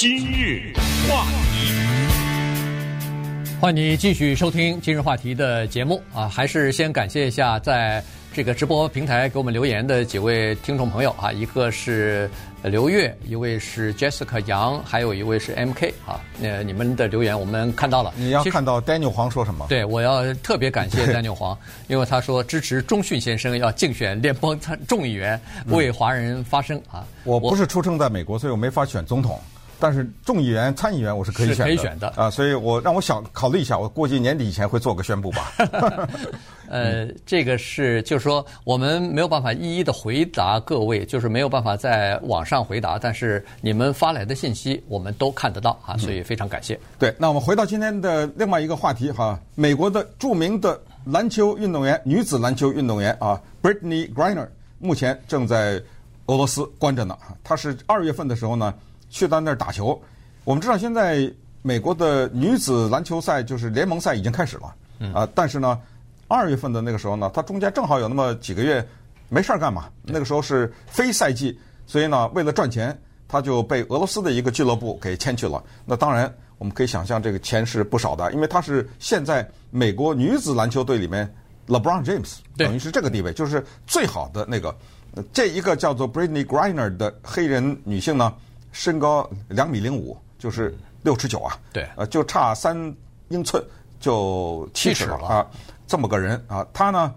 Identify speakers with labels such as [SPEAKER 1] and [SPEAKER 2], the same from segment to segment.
[SPEAKER 1] 今日话题，
[SPEAKER 2] 欢迎你继续收听今日话题的节目啊！还是先感谢一下在这个直播平台给我们留言的几位听众朋友啊，一个是刘月，一位是 Jessica 杨，还有一位是 MK 啊。那你们的留言我们看到了。
[SPEAKER 3] 你要看到 Daniel 黄说什么？
[SPEAKER 2] 对，我要特别感谢 Daniel 黄，因为他说支持钟迅先生要竞选联邦参众议员，为华人发声啊。
[SPEAKER 3] 我不是出生在美国，所以我没法选总统。但是众议员、参议员我是可以选的，
[SPEAKER 2] 可以选的
[SPEAKER 3] 啊，所以我让我想考虑一下，我估计年底以前会做个宣布吧。
[SPEAKER 2] 呃，这个是就是说我们没有办法一一的回答各位，就是没有办法在网上回答，但是你们发来的信息我们都看得到啊，所以非常感谢。
[SPEAKER 3] 对，那我们回到今天的另外一个话题哈，美国的著名的篮球运动员，女子篮球运动员啊，Brittney Griner 目前正在俄罗斯关着呢，她是二月份的时候呢。去到那儿打球，我们知道现在美国的女子篮球赛就是联盟赛已经开始了，啊，但是呢，二月份的那个时候呢，他中间正好有那么几个月没事儿干嘛，那个时候是非赛季，所以呢，为了赚钱，他就被俄罗斯的一个俱乐部给签去了。那当然，我们可以想象这个钱是不少的，因为他是现在美国女子篮球队里面 LeBron James 等于是这个地位，就是最好的那个。这一个叫做 Brittney Griner 的黑人女性呢。身高两米零五，就是六尺九啊，
[SPEAKER 2] 对，
[SPEAKER 3] 呃，就差三英寸就七尺了啊，这么个人啊，他呢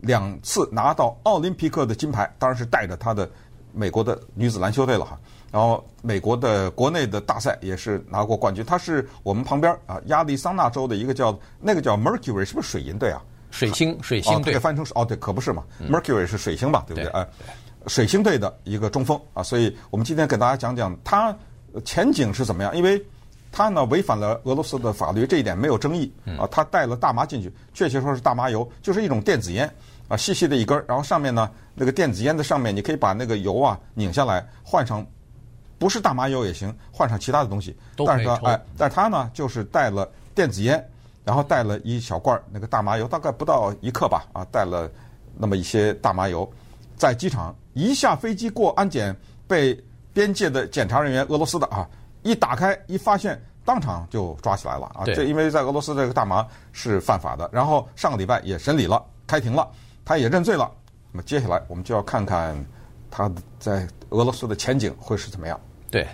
[SPEAKER 3] 两次拿到奥林匹克的金牌，当然是带着他的美国的女子篮球队了哈。然后美国的国内的大赛也是拿过冠军，他是我们旁边啊亚利桑那州的一个叫那个叫 Mercury 是不是水银队啊？
[SPEAKER 2] 水星水星队，
[SPEAKER 3] 哦，翻成哦对，可不是嘛，Mercury 是水星吧，对不对啊？水星队的一个中锋啊，所以我们今天给大家讲讲他前景是怎么样。因为他呢违反了俄罗斯的法律，这一点没有争议啊。他带了大麻进去，确切说是大麻油，就是一种电子烟啊，细细的一根儿，然后上面呢那个电子烟的上面，你可以把那个油啊拧下来换上不是大麻油也行，换上其他的东西。但是他哎，但是他呢就是带了电子烟，然后带了一小罐那个大麻油，大概不到一克吧啊，带了那么一些大麻油，在机场。一下飞机过安检，被边界的检查人员，俄罗斯的啊，一打开一发现，当场就抓起来了啊！这因为在俄罗斯这个大麻是犯法的。然后上个礼拜也审理了，开庭了，他也认罪了。那么接下来我们就要看看他在俄罗斯的前景会是怎么样。
[SPEAKER 2] 对，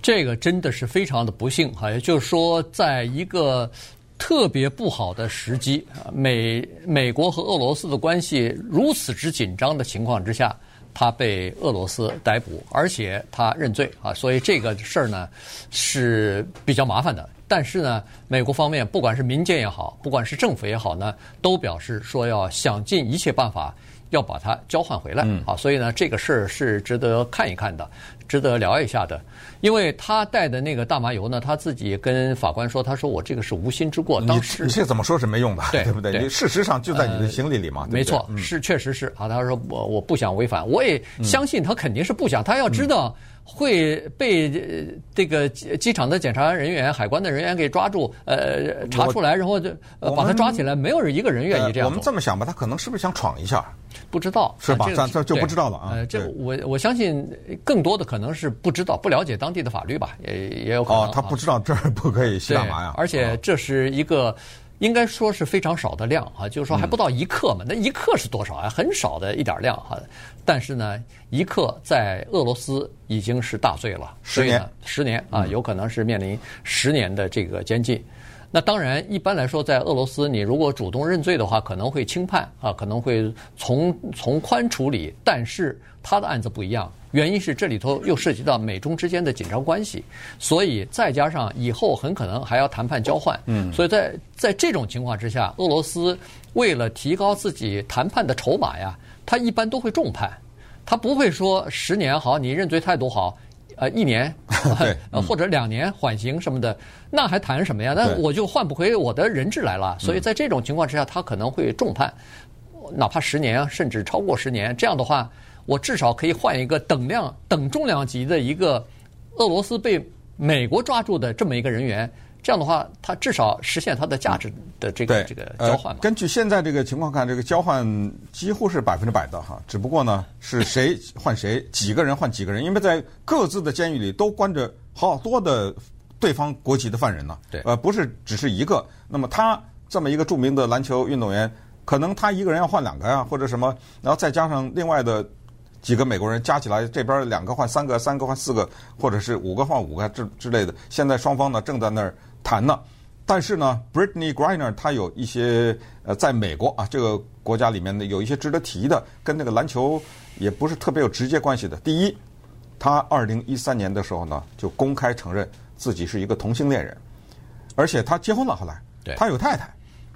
[SPEAKER 2] 这个真的是非常的不幸哈，也就是说，在一个特别不好的时机，美美国和俄罗斯的关系如此之紧张的情况之下。他被俄罗斯逮捕，而且他认罪啊，所以这个事儿呢是比较麻烦的。但是呢，美国方面不管是民间也好，不管是政府也好呢，都表示说要想尽一切办法要把它交换回来啊。所以呢，这个事儿是值得看一看的。值得聊一下的，因为他带的那个大麻油呢，他自己跟法官说：“他说我这个是无心之过。”当时
[SPEAKER 3] 你这怎么说是没用的，
[SPEAKER 2] 对，
[SPEAKER 3] 对不对？
[SPEAKER 2] 对，
[SPEAKER 3] 事实上就在你的行李里嘛。
[SPEAKER 2] 呃、对对没错，嗯、是确实是啊。他说我我不想违反，我也相信他肯定是不想。嗯、他要知道会被这个机场的检查人员、海关的人员给抓住，呃，查出来，然后就把他抓起来，没有人一个人愿意这样、呃。
[SPEAKER 3] 我们这么想吧，他可能是不是想闯一下？
[SPEAKER 2] 不知道
[SPEAKER 3] 是吧？
[SPEAKER 2] 这
[SPEAKER 3] 这就不知道了啊。
[SPEAKER 2] 呃，这我我相信更多的可能是不知道、不了解当地的法律吧，也也有可能。
[SPEAKER 3] 哦，他不知道这儿不可以吸大麻呀。
[SPEAKER 2] 而且这是一个应该说是非常少的量啊，就是说还不到一克嘛。那一克是多少啊？很少的一点量哈。但是呢，一克在俄罗斯已经是大罪了，
[SPEAKER 3] 十年，
[SPEAKER 2] 十年啊，有可能是面临十年的这个监禁。那当然，一般来说，在俄罗斯，你如果主动认罪的话，可能会轻判啊，可能会从从宽处理。但是他的案子不一样，原因是这里头又涉及到美中之间的紧张关系，所以再加上以后很可能还要谈判交换。嗯，所以在在这种情况之下，俄罗斯为了提高自己谈判的筹码呀，他一般都会重判，他不会说十年好，你认罪态度好。呃，一年，呃，或者两年缓刑什么的，那还谈什么呀？那我就换不回我的人质来了。所以在这种情况之下，他可能会重判，哪怕十年啊，甚至超过十年。这样的话，我至少可以换一个等量、等重量级的一个俄罗斯被美国抓住的这么一个人员。这样的话，他至少实现他的价值的这个这个交换嘛。
[SPEAKER 3] 根据现在这个情况看，这个交换几乎是百分之百的哈。只不过呢，是谁 换谁，几个人换几个人，因为在各自的监狱里都关着好多的对方国籍的犯人呢。
[SPEAKER 2] 对，
[SPEAKER 3] 呃，不是只是一个。那么他这么一个著名的篮球运动员，可能他一个人要换两个呀，或者什么，然后再加上另外的几个美国人加起来，这边两个换三个，三个换四个，或者是五个换五个之之类的。现在双方呢正在那儿谈呢。但是呢，Brittney Griner 他有一些呃，在美国啊这个国家里面呢，有一些值得提的，跟那个篮球也不是特别有直接关系的。第一，他二零一三年的时候呢，就公开承认自己是一个同性恋人，而且他结婚了，后来，
[SPEAKER 2] 对，
[SPEAKER 3] 他有太太，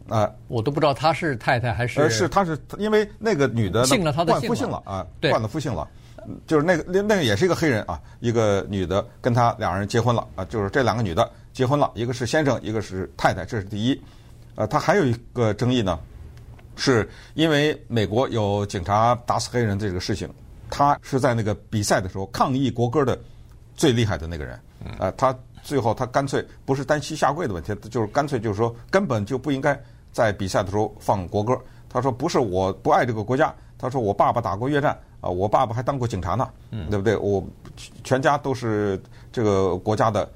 [SPEAKER 3] 啊、呃，
[SPEAKER 2] 我都不知道他是太太还是，
[SPEAKER 3] 呃，是他是因为那个女的
[SPEAKER 2] 姓了他的姓
[SPEAKER 3] 换夫姓了啊，
[SPEAKER 2] 对，
[SPEAKER 3] 换了夫姓了。就是那个那那个也是一个黑人啊，一个女的跟他两人结婚了啊，就是这两个女的结婚了，一个是先生，一个是太太，这是第一。呃，他还有一个争议呢，是因为美国有警察打死黑人这个事情，他是在那个比赛的时候抗议国歌的最厉害的那个人。呃，他最后他干脆不是单膝下跪的问题，就是干脆就是说根本就不应该在比赛的时候放国歌。他说不是我不爱这个国家，他说我爸爸打过越战。啊，我爸爸还当过警察呢，对不对？我全家都是这个国家的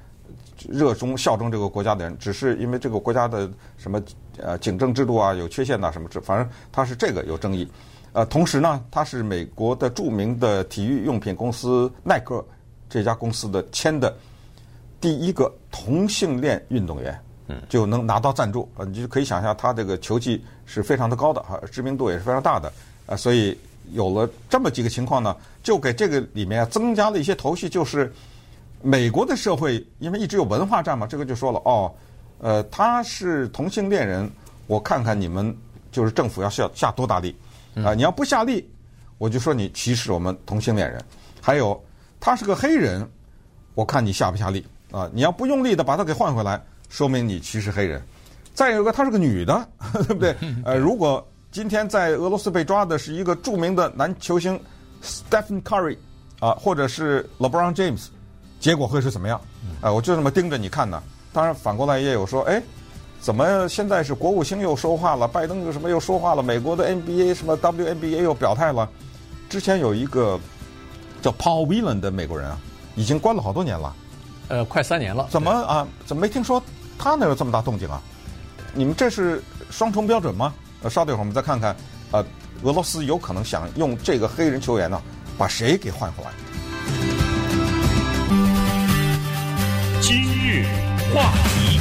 [SPEAKER 3] 热衷效忠这个国家的人，只是因为这个国家的什么呃警政制度啊有缺陷呐什么，反正他是这个有争议。呃，同时呢，他是美国的著名的体育用品公司耐克这家公司的签的第一个同性恋运动员，嗯就能拿到赞助，呃，你就可以想象他这个球技是非常的高的哈，知名度也是非常大的啊，所以。有了这么几个情况呢，就给这个里面增加了一些头绪，就是美国的社会因为一直有文化战嘛，这个就说了哦，呃，他是同性恋人，我看看你们就是政府要下下多大力啊，你要不下力，我就说你歧视我们同性恋人。还有他是个黑人，我看你下不下力啊？你要不用力的把他给换回来，说明你歧视黑人。再有一个，她是个女的，对不对？呃，如果。今天在俄罗斯被抓的是一个著名的男球星 Stephen Curry 啊，或者是 LeBron James，结果会是怎么样？啊，我就这么盯着你看呢。当然反过来也有说，哎，怎么现在是国务卿又说话了，拜登又什么又说话了，美国的 NBA 什么 WNBA 又表态了。之前有一个叫 Paul Whelan 的美国人啊，已经关了好多年了，
[SPEAKER 2] 呃，快三年了。
[SPEAKER 3] 怎么啊？怎么没听说他那有这么大动静啊？你们这是双重标准吗？呃，稍等一会儿，我们再看看，呃，俄罗斯有可能想用这个黑人球员呢，把谁给换回
[SPEAKER 1] 来？话题，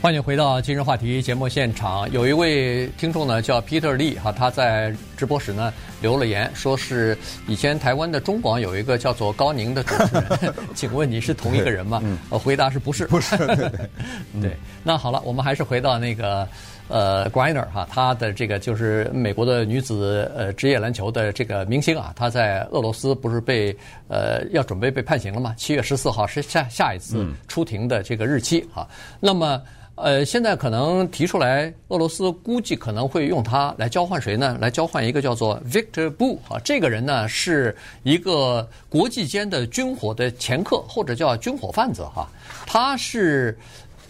[SPEAKER 2] 欢迎回到今日话题节目现场。有一位听众呢，叫 Peter Lee 哈，他在直播时呢留了言，说是以前台湾的中广有一个叫做高宁的主持人，请问你是同一个人吗？嗯，回答是不是？
[SPEAKER 3] 不是。
[SPEAKER 2] 对，那好了，我们还是回到那个。呃，Griner 哈，她的这个就是美国的女子呃职业篮球的这个明星啊，她在俄罗斯不是被呃要准备被判刑了吗？七月十四号是下下一次出庭的这个日期哈。那么呃，现在可能提出来，俄罗斯估计可能会用她来交换谁呢？来交换一个叫做 Victor Bout 啊，这个人呢是一个国际间的军火的掮客或者叫军火贩子哈。他是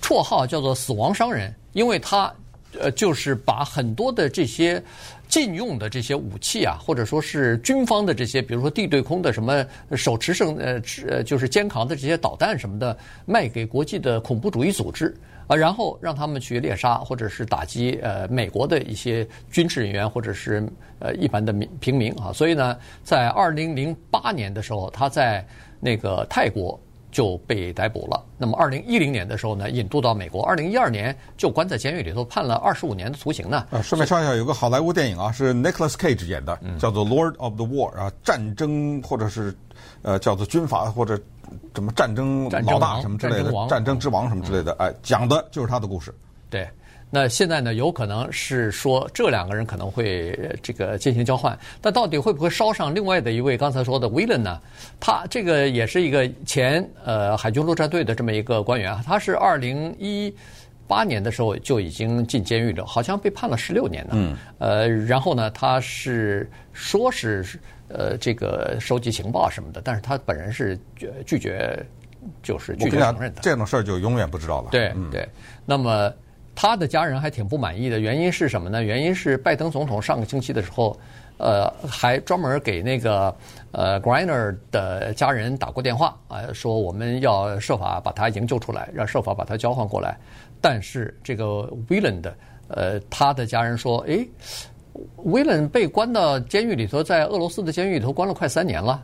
[SPEAKER 2] 绰号叫做“死亡商人”，因为他。呃，就是把很多的这些禁用的这些武器啊，或者说是军方的这些，比如说地对空的什么手持胜呃呃，就是肩扛的这些导弹什么的，卖给国际的恐怖主义组织啊，然后让他们去猎杀或者是打击呃美国的一些军事人员或者是呃一般的民平民啊。所以呢，在二零零八年的时候，他在那个泰国。就被逮捕了。那么，二零一零年的时候呢，引渡到美国。二零一二年就关在监狱里头，判了二十五年的徒刑呢。
[SPEAKER 3] 啊，顺便说一下，有个好莱坞电影啊，是 Nicholas Cage 演的，叫做《Lord of the War》啊，战争或者是呃叫做军阀或者什么战争老大什么之类的，战争之王什么之类的，哎，讲的就是他的故事。
[SPEAKER 2] 对。那现在呢，有可能是说这两个人可能会这个进行交换，但到底会不会捎上另外的一位刚才说的 w i l l a n 呢？他这个也是一个前呃海军陆战队的这么一个官员啊，他是二零一八年的时候就已经进监狱了，好像被判了十六年呢。嗯。呃，然后呢，他是说是呃这个收集情报什么的，但是他本人是拒绝，就是拒绝承认的。
[SPEAKER 3] 这种事儿就永远不知道了。
[SPEAKER 2] 对对，那么。他的家人还挺不满意的，原因是什么呢？原因是拜登总统上个星期的时候，呃，还专门给那个呃 Griner 的家人打过电话啊，说我们要设法把他营救出来，让设法把他交换过来。但是这个 w i l l a n 的呃他的家人说，诶 w i l l a n 被关到监狱里头，在俄罗斯的监狱里头关了快三年了，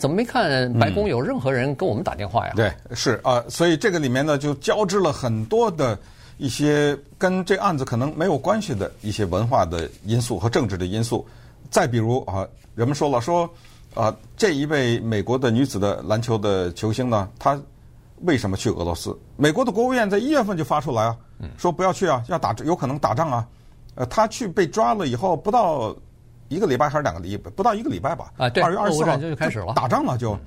[SPEAKER 2] 怎么没看白宫有任何人跟我们打电话呀？
[SPEAKER 3] 嗯、对，是啊、呃，所以这个里面呢就交织了很多的。一些跟这案子可能没有关系的一些文化的因素和政治的因素，再比如啊，人们说了说啊，这一位美国的女子的篮球的球星呢，她为什么去俄罗斯？美国的国务院在一月份就发出来啊，说不要去啊，要打有可能打仗啊。呃，她去被抓了以后，不到一个礼拜还是两个礼拜，不到一个礼拜吧？
[SPEAKER 2] 啊，对，
[SPEAKER 3] 二月二十四号
[SPEAKER 2] 就开始了，
[SPEAKER 3] 打仗了就，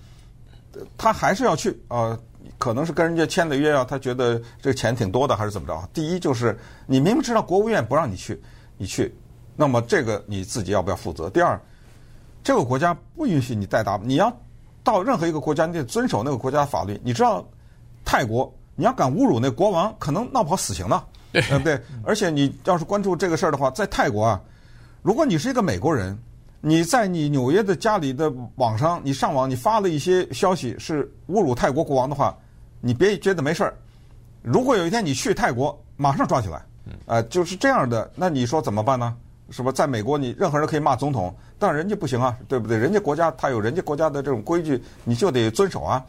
[SPEAKER 3] 她还是要去啊。可能是跟人家签的约啊，他觉得这个钱挺多的，还是怎么着？第一就是你明明知道国务院不让你去，你去，那么这个你自己要不要负责？第二，这个国家不允许你带打，你要到任何一个国家，你得遵守那个国家的法律。你知道泰国，你要敢侮辱那国王，可能闹不好死刑呢，对不对？而且你要是关注这个事儿的话，在泰国啊，如果你是一个美国人，你在你纽约的家里的网上，你上网你发了一些消息是侮辱泰国国王的话。你别觉得没事儿，如果有一天你去泰国，马上抓起来，啊、呃，就是这样的，那你说怎么办呢？是吧？在美国，你任何人可以骂总统，但人家不行啊，对不对？人家国家他有人家国家的这种规矩，你就得遵守啊。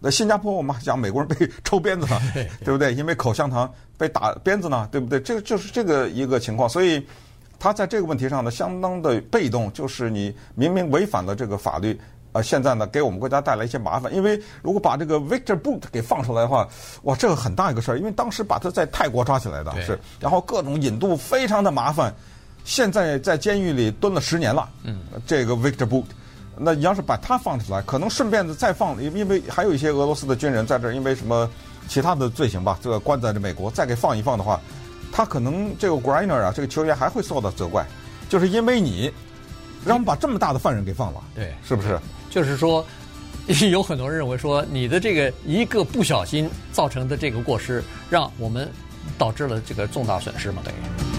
[SPEAKER 3] 那新加坡我们还讲美国人被 抽鞭子呢，对不对？因为口香糖被打鞭子呢，对不对？这个就是这个一个情况，所以他在这个问题上呢，相当的被动，就是你明明违反了这个法律。呃，现在呢，给我们国家带来一些麻烦，因为如果把这个 Victor Boot 给放出来的话，哇，这个很大一个事儿，因为当时把他在泰国抓起来的是，然后各种引渡非常的麻烦，现在在监狱里蹲了十年了。嗯，这个 Victor Boot 那你要是把他放出来，可能顺便的再放，因为还有一些俄罗斯的军人在这儿，因为什么其他的罪行吧，这个关在这美国，再给放一放的话，他可能这个 Griner 啊，这个球员还会受到责怪，就是因为你让我们把这么大的犯人给放了，
[SPEAKER 2] 对，
[SPEAKER 3] 是不是？
[SPEAKER 2] 就是说，有很多人认为说，你的这个一个不小心造成的这个过失，让我们导致了这个重大损失嘛，等于。